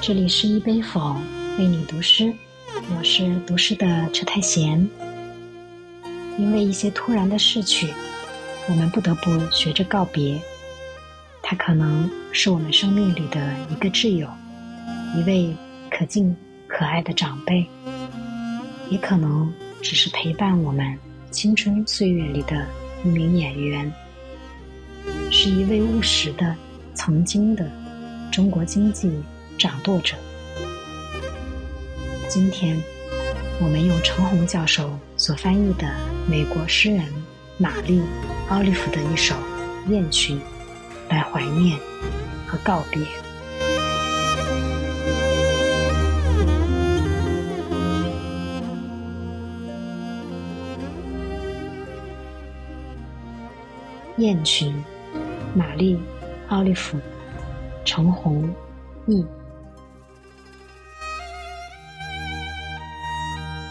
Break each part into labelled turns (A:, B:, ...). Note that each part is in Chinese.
A: 这里是一杯否为你读诗，我是读诗的车太贤。因为一些突然的逝去，我们不得不学着告别。他可能是我们生命里的一个挚友，一位可敬可爱的长辈，也可能只是陪伴我们青春岁月里的一名演员，是一位务实的曾经的中国经济。掌舵者。今天，我们用陈红教授所翻译的美国诗人玛丽·奥利弗的一首《雁群》来怀念和告别。《雁群》，玛丽·奥利弗，陈红译。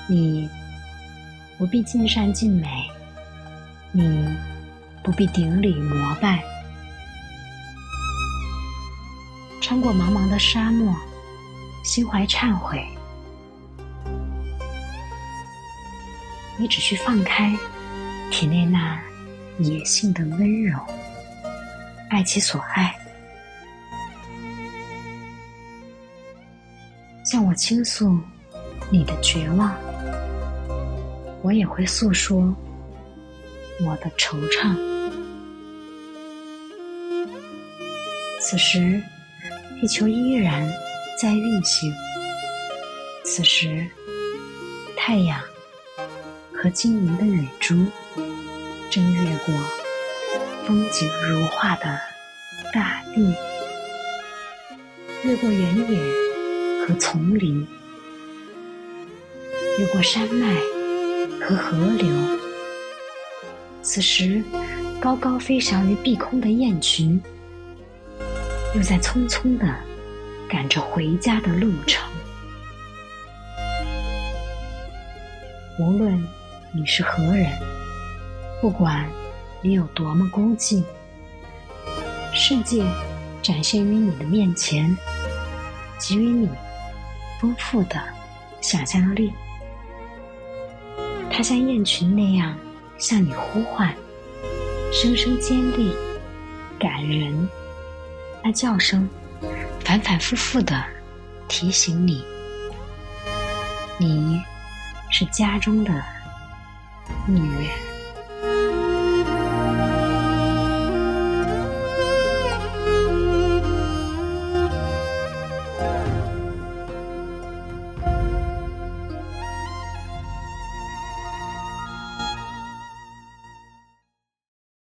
A: 你不必尽善尽美，你不必顶礼膜拜，穿过茫茫的沙漠，心怀忏悔，你只需放开体内那野性的温柔，爱其所爱，向我倾诉你的绝望。我也会诉说我的惆怅。此时，地球依然在运行。此时，太阳和晶莹的雨珠正越过风景如画的大地，越过原野和丛林，越过山脉。和河流，此时高高飞翔于碧空的雁群，又在匆匆的赶着回家的路程。无论你是何人，不管你有多么孤寂，世界展现于你的面前，给予你丰富的想象力。它像雁群那样向你呼唤，声声尖利、感人。那叫声反反复复的提醒你，你是家中的女人。